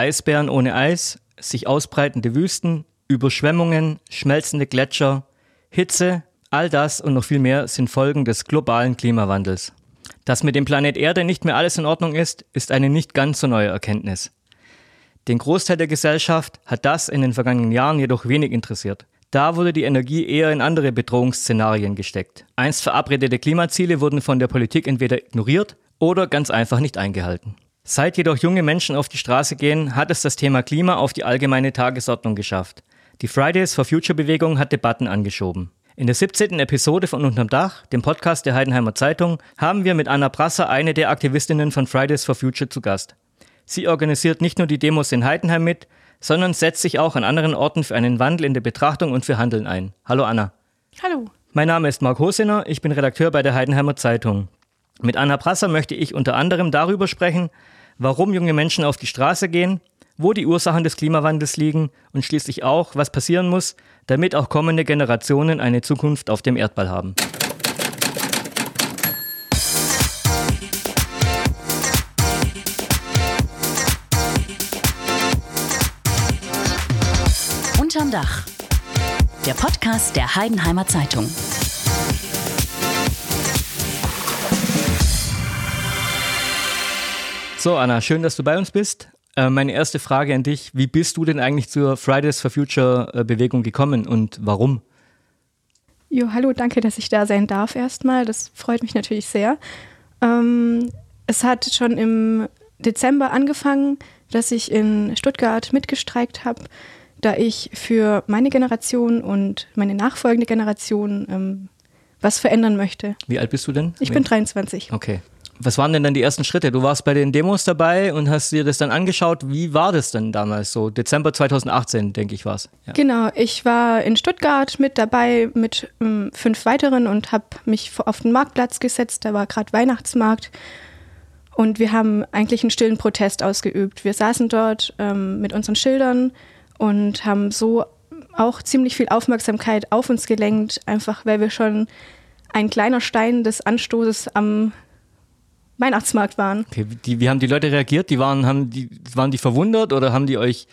Eisbären ohne Eis, sich ausbreitende Wüsten, Überschwemmungen, schmelzende Gletscher, Hitze, all das und noch viel mehr sind Folgen des globalen Klimawandels. Dass mit dem Planet Erde nicht mehr alles in Ordnung ist, ist eine nicht ganz so neue Erkenntnis. Den Großteil der Gesellschaft hat das in den vergangenen Jahren jedoch wenig interessiert. Da wurde die Energie eher in andere Bedrohungsszenarien gesteckt. Einst verabredete Klimaziele wurden von der Politik entweder ignoriert oder ganz einfach nicht eingehalten. Seit jedoch junge Menschen auf die Straße gehen, hat es das Thema Klima auf die allgemeine Tagesordnung geschafft. Die Fridays for Future Bewegung hat Debatten angeschoben. In der 17. Episode von Unterm Dach, dem Podcast der Heidenheimer Zeitung, haben wir mit Anna Brasser eine der Aktivistinnen von Fridays for Future zu Gast. Sie organisiert nicht nur die Demos in Heidenheim mit, sondern setzt sich auch an anderen Orten für einen Wandel in der Betrachtung und für Handeln ein. Hallo Anna. Hallo. Mein Name ist Marc Hosener, ich bin Redakteur bei der Heidenheimer Zeitung. Mit Anna Prasser möchte ich unter anderem darüber sprechen, warum junge Menschen auf die Straße gehen, wo die Ursachen des Klimawandels liegen und schließlich auch, was passieren muss, damit auch kommende Generationen eine Zukunft auf dem Erdball haben. Unterm Dach. Der Podcast der Heidenheimer Zeitung. So, Anna, schön, dass du bei uns bist. Äh, meine erste Frage an dich: Wie bist du denn eigentlich zur Fridays for Future äh, Bewegung gekommen und warum? Jo, hallo, danke, dass ich da sein darf erstmal. Das freut mich natürlich sehr. Ähm, es hat schon im Dezember angefangen, dass ich in Stuttgart mitgestreikt habe da ich für meine Generation und meine nachfolgende Generation ähm, was verändern möchte. Wie alt bist du denn? Ich bin 23. Okay. Was waren denn dann die ersten Schritte? Du warst bei den Demos dabei und hast dir das dann angeschaut. Wie war das denn damals so? Dezember 2018, denke ich, war es. Ja. Genau, ich war in Stuttgart mit dabei mit ähm, fünf weiteren und habe mich auf den Marktplatz gesetzt. Da war gerade Weihnachtsmarkt. Und wir haben eigentlich einen stillen Protest ausgeübt. Wir saßen dort ähm, mit unseren Schildern und haben so auch ziemlich viel Aufmerksamkeit auf uns gelenkt, einfach weil wir schon ein kleiner Stein des Anstoßes am Weihnachtsmarkt waren. Okay, die, wie haben die Leute reagiert? Die waren, haben die, waren die verwundert oder haben die euch,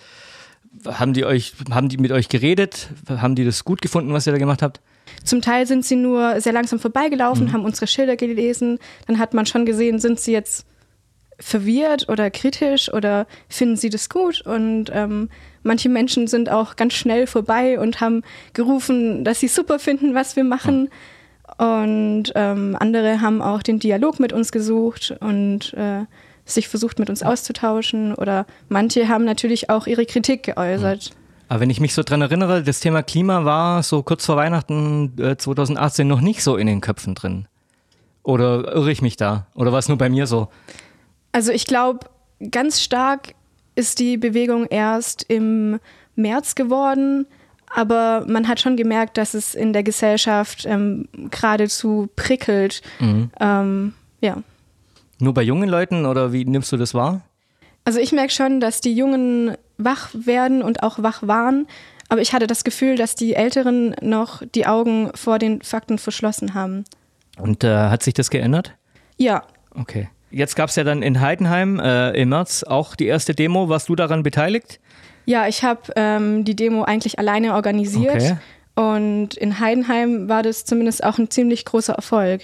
haben die euch, haben die mit euch geredet? Haben die das gut gefunden, was ihr da gemacht habt? Zum Teil sind sie nur sehr langsam vorbeigelaufen, mhm. haben unsere Schilder gelesen. Dann hat man schon gesehen, sind sie jetzt verwirrt oder kritisch oder finden sie das gut? Und ähm, Manche Menschen sind auch ganz schnell vorbei und haben gerufen, dass sie super finden, was wir machen. Und ähm, andere haben auch den Dialog mit uns gesucht und äh, sich versucht, mit uns auszutauschen. Oder manche haben natürlich auch ihre Kritik geäußert. Aber wenn ich mich so dran erinnere, das Thema Klima war so kurz vor Weihnachten äh, 2018 noch nicht so in den Köpfen drin. Oder irre ich mich da? Oder war es nur bei mir so? Also ich glaube, ganz stark ist die Bewegung erst im März geworden, aber man hat schon gemerkt, dass es in der Gesellschaft ähm, geradezu prickelt. Mhm. Ähm, ja. Nur bei jungen Leuten oder wie nimmst du das wahr? Also ich merke schon, dass die Jungen wach werden und auch wach waren, aber ich hatte das Gefühl, dass die Älteren noch die Augen vor den Fakten verschlossen haben. Und äh, hat sich das geändert? Ja. Okay. Jetzt gab es ja dann in Heidenheim äh, im März auch die erste Demo. Warst du daran beteiligt? Ja, ich habe ähm, die Demo eigentlich alleine organisiert. Okay. Und in Heidenheim war das zumindest auch ein ziemlich großer Erfolg.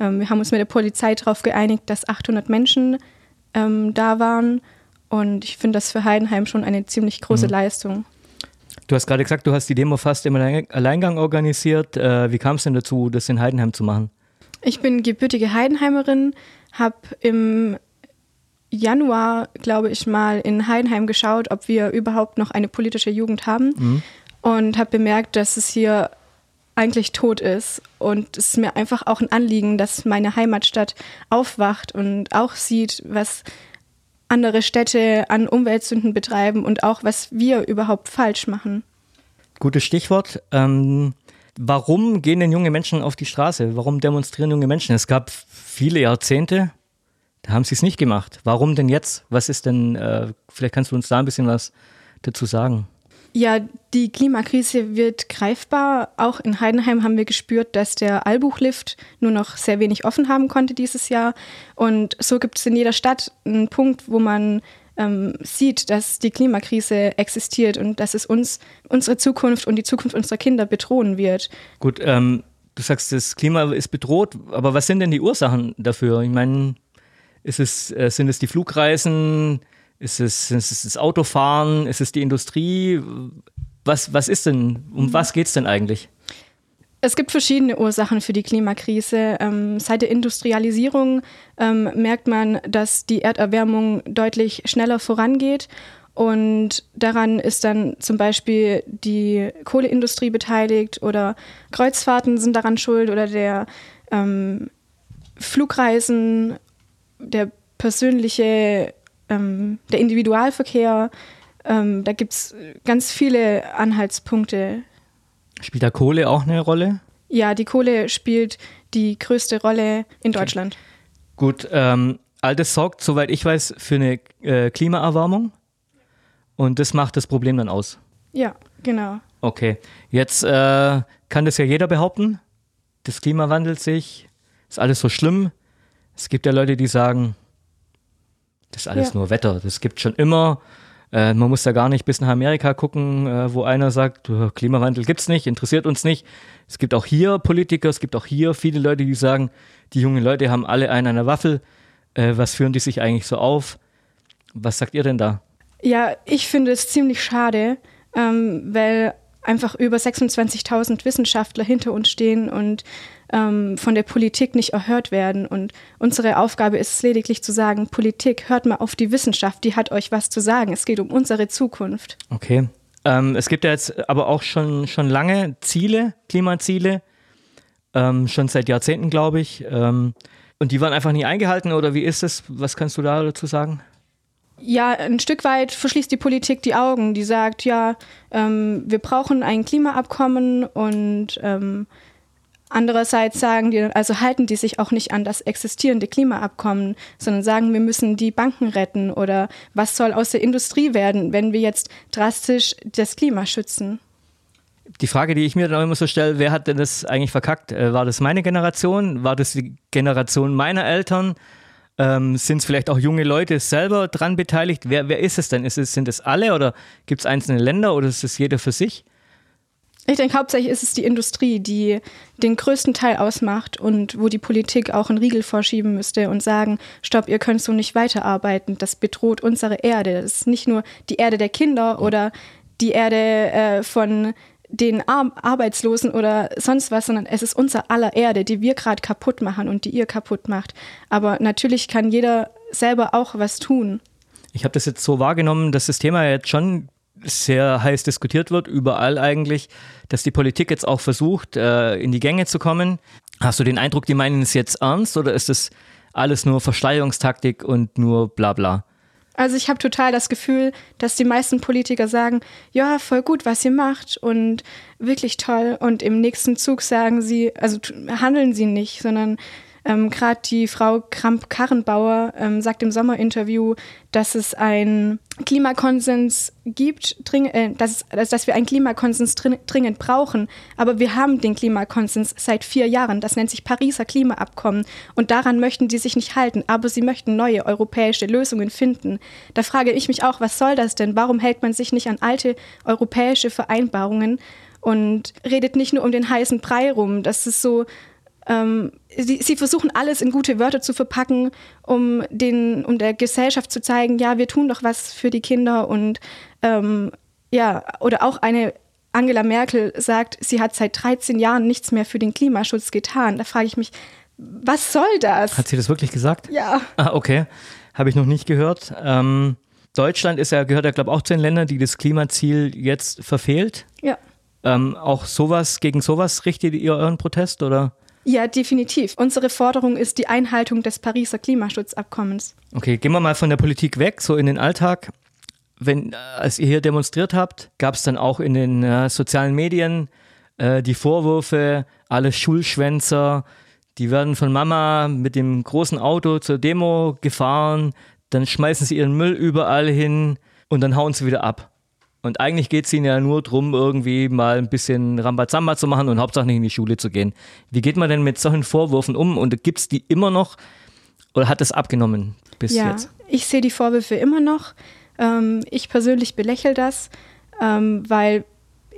Ähm, wir haben uns mit der Polizei darauf geeinigt, dass 800 Menschen ähm, da waren. Und ich finde das für Heidenheim schon eine ziemlich große mhm. Leistung. Du hast gerade gesagt, du hast die Demo fast im Alleingang organisiert. Äh, wie kam es denn dazu, das in Heidenheim zu machen? Ich bin gebürtige Heidenheimerin, habe im Januar, glaube ich mal, in Heidenheim geschaut, ob wir überhaupt noch eine politische Jugend haben mhm. und habe bemerkt, dass es hier eigentlich tot ist. Und es ist mir einfach auch ein Anliegen, dass meine Heimatstadt aufwacht und auch sieht, was andere Städte an Umweltsünden betreiben und auch, was wir überhaupt falsch machen. Gutes Stichwort. Ähm, Warum gehen denn junge Menschen auf die Straße? Warum demonstrieren junge Menschen? Es gab viele Jahrzehnte, da haben sie es nicht gemacht. Warum denn jetzt? Was ist denn, äh, vielleicht kannst du uns da ein bisschen was dazu sagen. Ja, die Klimakrise wird greifbar. Auch in Heidenheim haben wir gespürt, dass der Allbuchlift nur noch sehr wenig offen haben konnte dieses Jahr. Und so gibt es in jeder Stadt einen Punkt, wo man ähm, sieht, dass die Klimakrise existiert und dass es uns, unsere Zukunft und die Zukunft unserer Kinder bedrohen wird. Gut, ähm, du sagst, das Klima ist bedroht, aber was sind denn die Ursachen dafür? Ich meine, ist es, äh, sind es die Flugreisen? Ist es, ist es das Autofahren? Ist es die Industrie? Was, was ist denn, um was geht es denn eigentlich? Es gibt verschiedene Ursachen für die Klimakrise. Ähm, seit der Industrialisierung ähm, merkt man, dass die Erderwärmung deutlich schneller vorangeht. Und daran ist dann zum Beispiel die Kohleindustrie beteiligt oder Kreuzfahrten sind daran schuld oder der ähm, Flugreisen, der persönliche, ähm, der Individualverkehr. Ähm, da gibt es ganz viele Anhaltspunkte, Spielt da Kohle auch eine Rolle? Ja, die Kohle spielt die größte Rolle in Deutschland. Okay. Gut, ähm, all das sorgt, soweit ich weiß, für eine äh, Klimaerwärmung und das macht das Problem dann aus. Ja, genau. Okay, jetzt äh, kann das ja jeder behaupten. Das Klima wandelt sich, ist alles so schlimm. Es gibt ja Leute, die sagen, das ist alles ja. nur Wetter, das gibt schon immer. Äh, man muss da gar nicht bis nach Amerika gucken, äh, wo einer sagt, Klimawandel gibt es nicht, interessiert uns nicht. Es gibt auch hier Politiker, es gibt auch hier viele Leute, die sagen, die jungen Leute haben alle einen an der Waffel. Äh, was führen die sich eigentlich so auf? Was sagt ihr denn da? Ja, ich finde es ziemlich schade, ähm, weil einfach über 26.000 Wissenschaftler hinter uns stehen und ähm, von der Politik nicht erhört werden. Und unsere Aufgabe ist es lediglich zu sagen, Politik, hört mal auf die Wissenschaft, die hat euch was zu sagen. Es geht um unsere Zukunft. Okay. Ähm, es gibt ja jetzt aber auch schon, schon lange Ziele, Klimaziele, ähm, schon seit Jahrzehnten, glaube ich. Ähm, und die waren einfach nie eingehalten oder wie ist es? Was kannst du da dazu sagen? Ja, ein Stück weit verschließt die Politik die Augen. Die sagt, ja, ähm, wir brauchen ein Klimaabkommen und ähm, Andererseits sagen die, also halten die sich auch nicht an das existierende Klimaabkommen, sondern sagen, wir müssen die Banken retten oder was soll aus der Industrie werden, wenn wir jetzt drastisch das Klima schützen. Die Frage, die ich mir dann immer so stelle, wer hat denn das eigentlich verkackt? Äh, war das meine Generation? War das die Generation meiner Eltern? Ähm, sind es vielleicht auch junge Leute selber dran beteiligt? Wer, wer ist es denn? Ist es, sind es alle oder gibt es einzelne Länder oder ist es jeder für sich? Ich denke, hauptsächlich ist es die Industrie, die den größten Teil ausmacht und wo die Politik auch einen Riegel vorschieben müsste und sagen, stopp, ihr könnt so nicht weiterarbeiten, das bedroht unsere Erde. Das ist nicht nur die Erde der Kinder oder die Erde äh, von den Ar Arbeitslosen oder sonst was, sondern es ist unser aller Erde, die wir gerade kaputt machen und die ihr kaputt macht. Aber natürlich kann jeder selber auch was tun. Ich habe das jetzt so wahrgenommen, dass das Thema jetzt schon sehr heiß diskutiert wird, überall eigentlich, dass die Politik jetzt auch versucht, äh, in die Gänge zu kommen. Hast du den Eindruck, die meinen es jetzt ernst oder ist das alles nur Versteigerungstaktik und nur bla bla? Also ich habe total das Gefühl, dass die meisten Politiker sagen, ja, voll gut, was ihr macht und wirklich toll. Und im nächsten Zug sagen sie, also handeln sie nicht, sondern ähm, Gerade die Frau Kramp-Karrenbauer ähm, sagt im Sommerinterview, dass es einen Klimakonsens gibt, dring, äh, dass, dass wir einen Klimakonsens dringend brauchen. Aber wir haben den Klimakonsens seit vier Jahren. Das nennt sich Pariser Klimaabkommen. Und daran möchten die sich nicht halten. Aber sie möchten neue europäische Lösungen finden. Da frage ich mich auch, was soll das denn? Warum hält man sich nicht an alte europäische Vereinbarungen? und redet nicht nur um den heißen Brei rum. Das ist so, ähm, sie, sie, versuchen alles in gute Wörter zu verpacken, um, den, um der Gesellschaft zu zeigen, ja, wir tun doch was für die Kinder und ähm, ja, oder auch eine Angela Merkel sagt, sie hat seit 13 Jahren nichts mehr für den Klimaschutz getan. Da frage ich mich, was soll das? Hat sie das wirklich gesagt? Ja. Ah, okay. Habe ich noch nicht gehört. Ähm, Deutschland ist ja, gehört ja, glaube ich, auch zu den Ländern, die das Klimaziel jetzt verfehlt. Ja. Ähm, auch sowas, gegen sowas richtet ihr euren Protest oder? Ja, definitiv. Unsere Forderung ist die Einhaltung des Pariser Klimaschutzabkommens. Okay, gehen wir mal von der Politik weg, so in den Alltag. Wenn, als ihr hier demonstriert habt, gab es dann auch in den äh, sozialen Medien äh, die Vorwürfe, alle Schulschwänzer, die werden von Mama mit dem großen Auto zur Demo gefahren, dann schmeißen sie ihren Müll überall hin und dann hauen sie wieder ab. Und eigentlich geht es ihnen ja nur darum, irgendwie mal ein bisschen Rambazamba zu machen und hauptsächlich nicht in die Schule zu gehen. Wie geht man denn mit solchen Vorwürfen um? Und gibt es die immer noch oder hat es abgenommen bis ja, jetzt? ich sehe die Vorwürfe immer noch. Ähm, ich persönlich belächle das, ähm, weil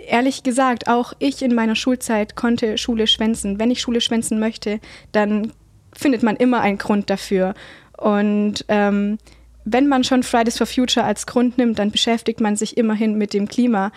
ehrlich gesagt, auch ich in meiner Schulzeit konnte Schule schwänzen. Wenn ich Schule schwänzen möchte, dann findet man immer einen Grund dafür. Und ähm, wenn man schon Fridays for Future als Grund nimmt, dann beschäftigt man sich immerhin mit dem Klima.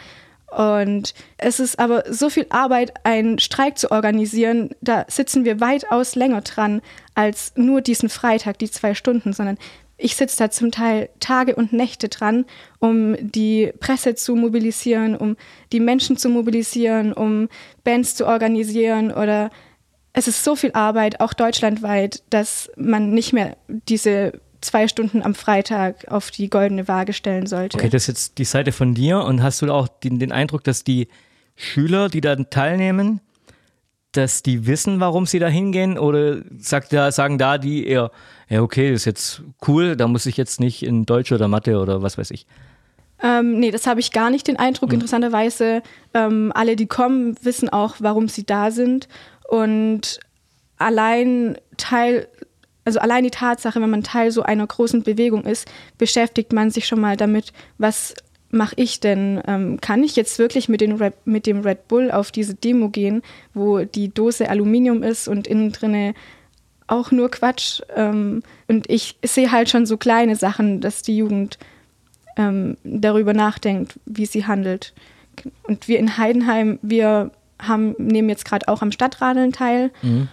Und es ist aber so viel Arbeit, einen Streik zu organisieren. Da sitzen wir weitaus länger dran als nur diesen Freitag, die zwei Stunden, sondern ich sitze da zum Teil Tage und Nächte dran, um die Presse zu mobilisieren, um die Menschen zu mobilisieren, um Bands zu organisieren oder es ist so viel Arbeit, auch deutschlandweit, dass man nicht mehr diese zwei Stunden am Freitag auf die goldene Waage stellen sollte. Okay, das ist jetzt die Seite von dir und hast du auch den, den Eindruck, dass die Schüler, die da teilnehmen, dass die wissen, warum sie da hingehen oder sagt da, sagen da die eher, ja okay, das ist jetzt cool, da muss ich jetzt nicht in Deutsch oder Mathe oder was weiß ich. Ähm, nee, das habe ich gar nicht den Eindruck. Mhm. Interessanterweise, ähm, alle, die kommen, wissen auch, warum sie da sind. Und allein Teil, also allein die Tatsache, wenn man Teil so einer großen Bewegung ist, beschäftigt man sich schon mal damit, was mache ich denn? Ähm, kann ich jetzt wirklich mit, Red, mit dem Red Bull auf diese Demo gehen, wo die Dose Aluminium ist und innen drinne auch nur Quatsch? Ähm, und ich sehe halt schon so kleine Sachen, dass die Jugend ähm, darüber nachdenkt, wie sie handelt. Und wir in Heidenheim, wir haben, nehmen jetzt gerade auch am Stadtradeln teil. Mhm.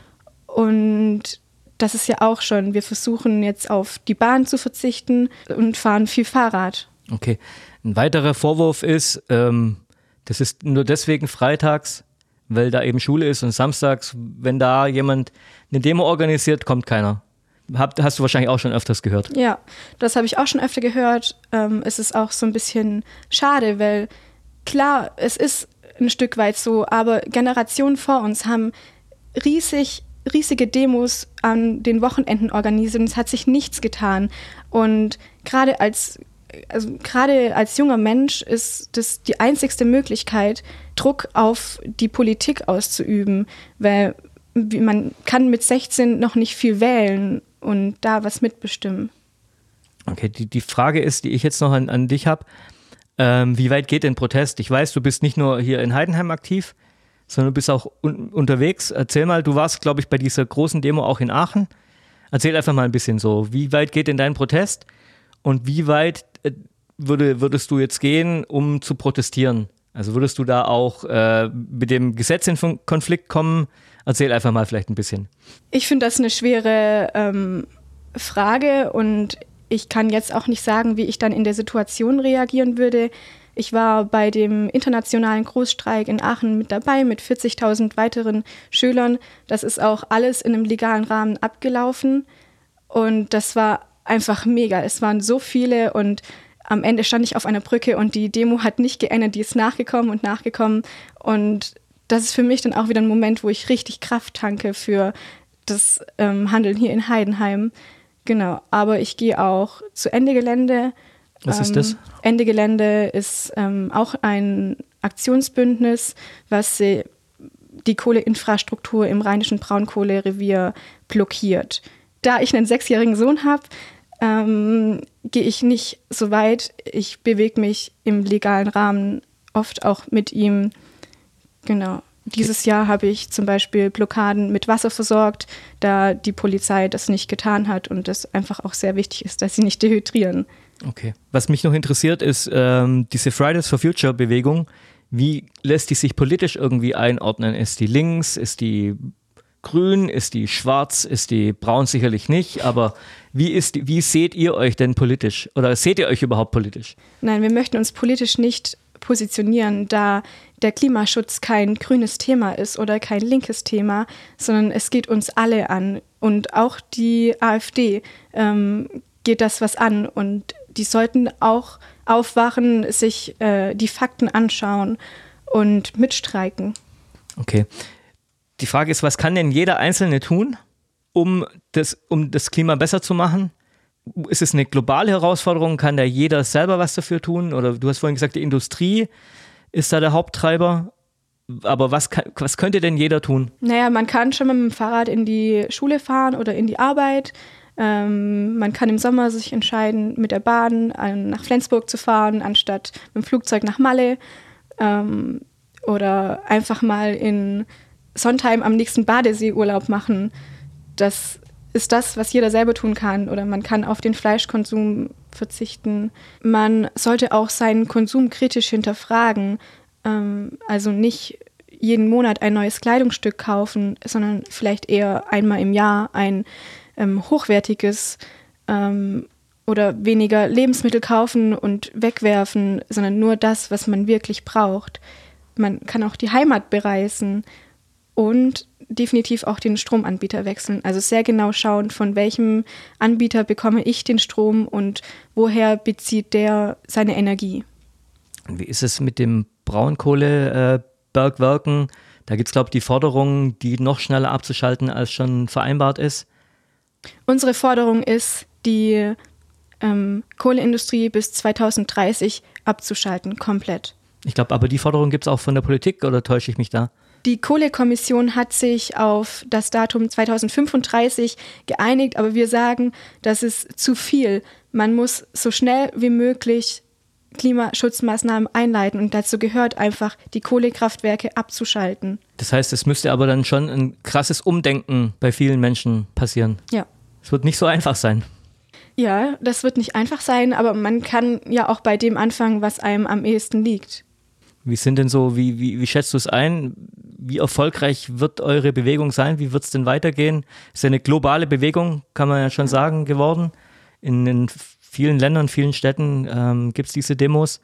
Und das ist ja auch schon, wir versuchen jetzt auf die Bahn zu verzichten und fahren viel Fahrrad. Okay. Ein weiterer Vorwurf ist, ähm, das ist nur deswegen freitags, weil da eben Schule ist und samstags, wenn da jemand eine Demo organisiert, kommt keiner. Hab, hast du wahrscheinlich auch schon öfters gehört. Ja, das habe ich auch schon öfter gehört. Ähm, es ist auch so ein bisschen schade, weil klar, es ist ein Stück weit so, aber Generationen vor uns haben riesig riesige Demos an den Wochenenden organisiert und es hat sich nichts getan. Und gerade als also gerade als junger Mensch ist das die einzigste Möglichkeit, Druck auf die Politik auszuüben, weil man kann mit 16 noch nicht viel wählen und da was mitbestimmen. Okay, die, die Frage ist, die ich jetzt noch an, an dich habe, ähm, wie weit geht denn Protest? Ich weiß, du bist nicht nur hier in Heidenheim aktiv, sondern du bist auch un unterwegs. Erzähl mal, du warst, glaube ich, bei dieser großen Demo auch in Aachen. Erzähl einfach mal ein bisschen so, wie weit geht denn dein Protest und wie weit äh, würde, würdest du jetzt gehen, um zu protestieren? Also würdest du da auch äh, mit dem Gesetz in Konflikt kommen? Erzähl einfach mal vielleicht ein bisschen. Ich finde das eine schwere ähm, Frage und ich kann jetzt auch nicht sagen, wie ich dann in der Situation reagieren würde. Ich war bei dem internationalen Großstreik in Aachen mit dabei mit 40.000 weiteren Schülern. Das ist auch alles in einem legalen Rahmen abgelaufen und das war einfach mega. Es waren so viele und am Ende stand ich auf einer Brücke und die Demo hat nicht geendet, die ist nachgekommen und nachgekommen und das ist für mich dann auch wieder ein Moment, wo ich richtig Kraft tanke für das ähm, Handeln hier in Heidenheim. Genau, aber ich gehe auch zu Ende Gelände. Was ähm, ist das? Ende Gelände ist ähm, auch ein Aktionsbündnis, was die Kohleinfrastruktur im rheinischen Braunkohlerevier blockiert. Da ich einen sechsjährigen Sohn habe, ähm, gehe ich nicht so weit. Ich bewege mich im legalen Rahmen oft auch mit ihm. Genau. Dieses Jahr habe ich zum Beispiel Blockaden mit Wasser versorgt, da die Polizei das nicht getan hat und es einfach auch sehr wichtig ist, dass sie nicht dehydrieren. Okay. Was mich noch interessiert, ist ähm, diese Fridays for Future Bewegung. Wie lässt die sich politisch irgendwie einordnen? Ist die links? Ist die grün? Ist die schwarz? Ist die braun? Sicherlich nicht. Aber wie, ist, wie seht ihr euch denn politisch? Oder seht ihr euch überhaupt politisch? Nein, wir möchten uns politisch nicht positionieren, da der Klimaschutz kein grünes Thema ist oder kein linkes Thema, sondern es geht uns alle an. Und auch die AfD ähm, geht das was an. Und die sollten auch aufwachen, sich äh, die Fakten anschauen und mitstreiken. Okay. Die Frage ist, was kann denn jeder Einzelne tun, um das, um das Klima besser zu machen? Ist es eine globale Herausforderung? Kann da jeder selber was dafür tun? Oder du hast vorhin gesagt, die Industrie ist da der Haupttreiber. Aber was, kann, was könnte denn jeder tun? Naja, man kann schon mit dem Fahrrad in die Schule fahren oder in die Arbeit. Ähm, man kann im Sommer sich entscheiden, mit der Bahn äh, nach Flensburg zu fahren, anstatt mit dem Flugzeug nach Malle. Ähm, oder einfach mal in Sondheim am nächsten Badesee Urlaub machen. Das ist das, was jeder selber tun kann. Oder man kann auf den Fleischkonsum verzichten. Man sollte auch seinen Konsum kritisch hinterfragen. Ähm, also nicht jeden Monat ein neues Kleidungsstück kaufen, sondern vielleicht eher einmal im Jahr ein ähm, hochwertiges ähm, oder weniger Lebensmittel kaufen und wegwerfen, sondern nur das, was man wirklich braucht. Man kann auch die Heimat bereisen und definitiv auch den Stromanbieter wechseln. Also sehr genau schauen, von welchem Anbieter bekomme ich den Strom und woher bezieht der seine Energie. Wie ist es mit dem Braunkohlebergwerken? Äh, da gibt es, glaube ich, die Forderung, die noch schneller abzuschalten, als schon vereinbart ist. Unsere Forderung ist, die ähm, Kohleindustrie bis 2030 abzuschalten, komplett. Ich glaube, aber die Forderung gibt es auch von der Politik oder täusche ich mich da? Die Kohlekommission hat sich auf das Datum 2035 geeinigt, aber wir sagen, das ist zu viel. Man muss so schnell wie möglich Klimaschutzmaßnahmen einleiten und dazu gehört einfach, die Kohlekraftwerke abzuschalten. Das heißt, es müsste aber dann schon ein krasses Umdenken bei vielen Menschen passieren. Ja. Es wird nicht so einfach sein. Ja, das wird nicht einfach sein, aber man kann ja auch bei dem anfangen, was einem am ehesten liegt. Wie sind denn so, wie, wie, wie schätzt du es ein? Wie erfolgreich wird eure Bewegung sein? Wie wird es denn weitergehen? Ist ja eine globale Bewegung, kann man ja schon sagen, geworden. In, in vielen Ländern, vielen Städten ähm, gibt es diese Demos.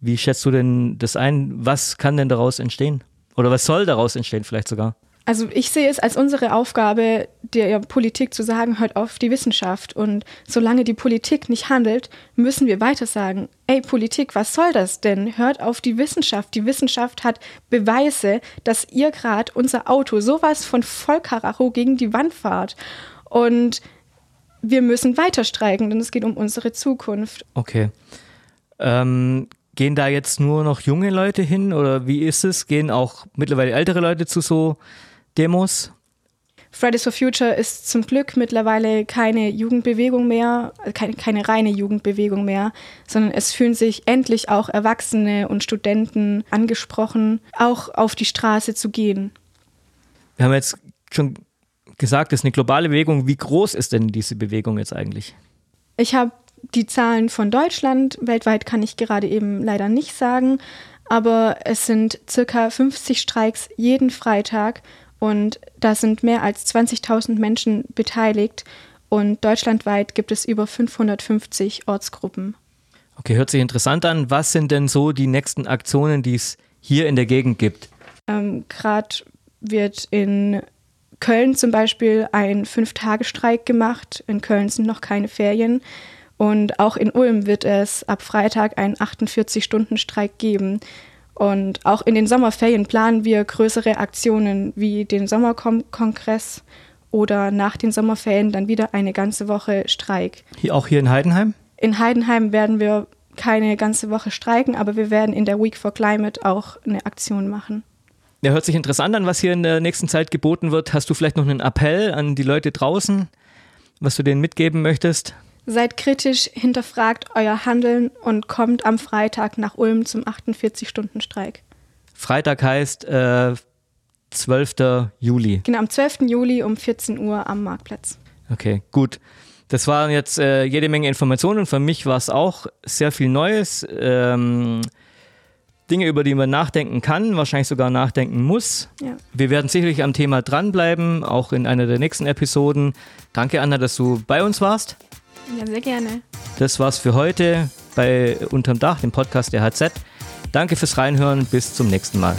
Wie schätzt du denn das ein? Was kann denn daraus entstehen? Oder was soll daraus entstehen vielleicht sogar? Also ich sehe es als unsere Aufgabe der Politik zu sagen, hört auf die Wissenschaft. Und solange die Politik nicht handelt, müssen wir weiter sagen, ey Politik, was soll das denn? Hört auf die Wissenschaft. Die Wissenschaft hat Beweise, dass ihr gerade unser Auto sowas von Vollkaracho gegen die Wand fahrt. Und wir müssen weiter streiken, denn es geht um unsere Zukunft. Okay. Ähm, gehen da jetzt nur noch junge Leute hin oder wie ist es? Gehen auch mittlerweile ältere Leute zu so Demos? Fridays for Future ist zum Glück mittlerweile keine Jugendbewegung mehr, keine, keine reine Jugendbewegung mehr, sondern es fühlen sich endlich auch Erwachsene und Studenten angesprochen, auch auf die Straße zu gehen. Wir haben jetzt schon gesagt, es ist eine globale Bewegung. Wie groß ist denn diese Bewegung jetzt eigentlich? Ich habe die Zahlen von Deutschland, weltweit kann ich gerade eben leider nicht sagen, aber es sind circa 50 Streiks jeden Freitag und da sind mehr als 20.000 Menschen beteiligt und deutschlandweit gibt es über 550 Ortsgruppen. Okay, hört sich interessant an. Was sind denn so die nächsten Aktionen, die es hier in der Gegend gibt? Ähm, Gerade wird in Köln zum Beispiel ein Fünf-Tage-Streik gemacht. In Köln sind noch keine Ferien. Und auch in Ulm wird es ab Freitag einen 48-Stunden-Streik geben. Und auch in den Sommerferien planen wir größere Aktionen wie den Sommerkongress oder nach den Sommerferien dann wieder eine ganze Woche Streik. Hier, auch hier in Heidenheim? In Heidenheim werden wir keine ganze Woche streiken, aber wir werden in der Week for Climate auch eine Aktion machen. Ja, hört sich interessant an, was hier in der nächsten Zeit geboten wird. Hast du vielleicht noch einen Appell an die Leute draußen, was du denen mitgeben möchtest? Seid kritisch, hinterfragt euer Handeln und kommt am Freitag nach Ulm zum 48-Stunden-Streik. Freitag heißt äh, 12. Juli. Genau, am 12. Juli um 14 Uhr am Marktplatz. Okay, gut. Das waren jetzt äh, jede Menge Informationen. Für mich war es auch sehr viel Neues. Ähm, Dinge, über die man nachdenken kann, wahrscheinlich sogar nachdenken muss. Ja. Wir werden sicherlich am Thema dranbleiben, auch in einer der nächsten Episoden. Danke, Anna, dass du bei uns warst. Ja, sehr gerne. Das war's für heute bei Unterm Dach, dem Podcast der HZ. Danke fürs Reinhören. Bis zum nächsten Mal.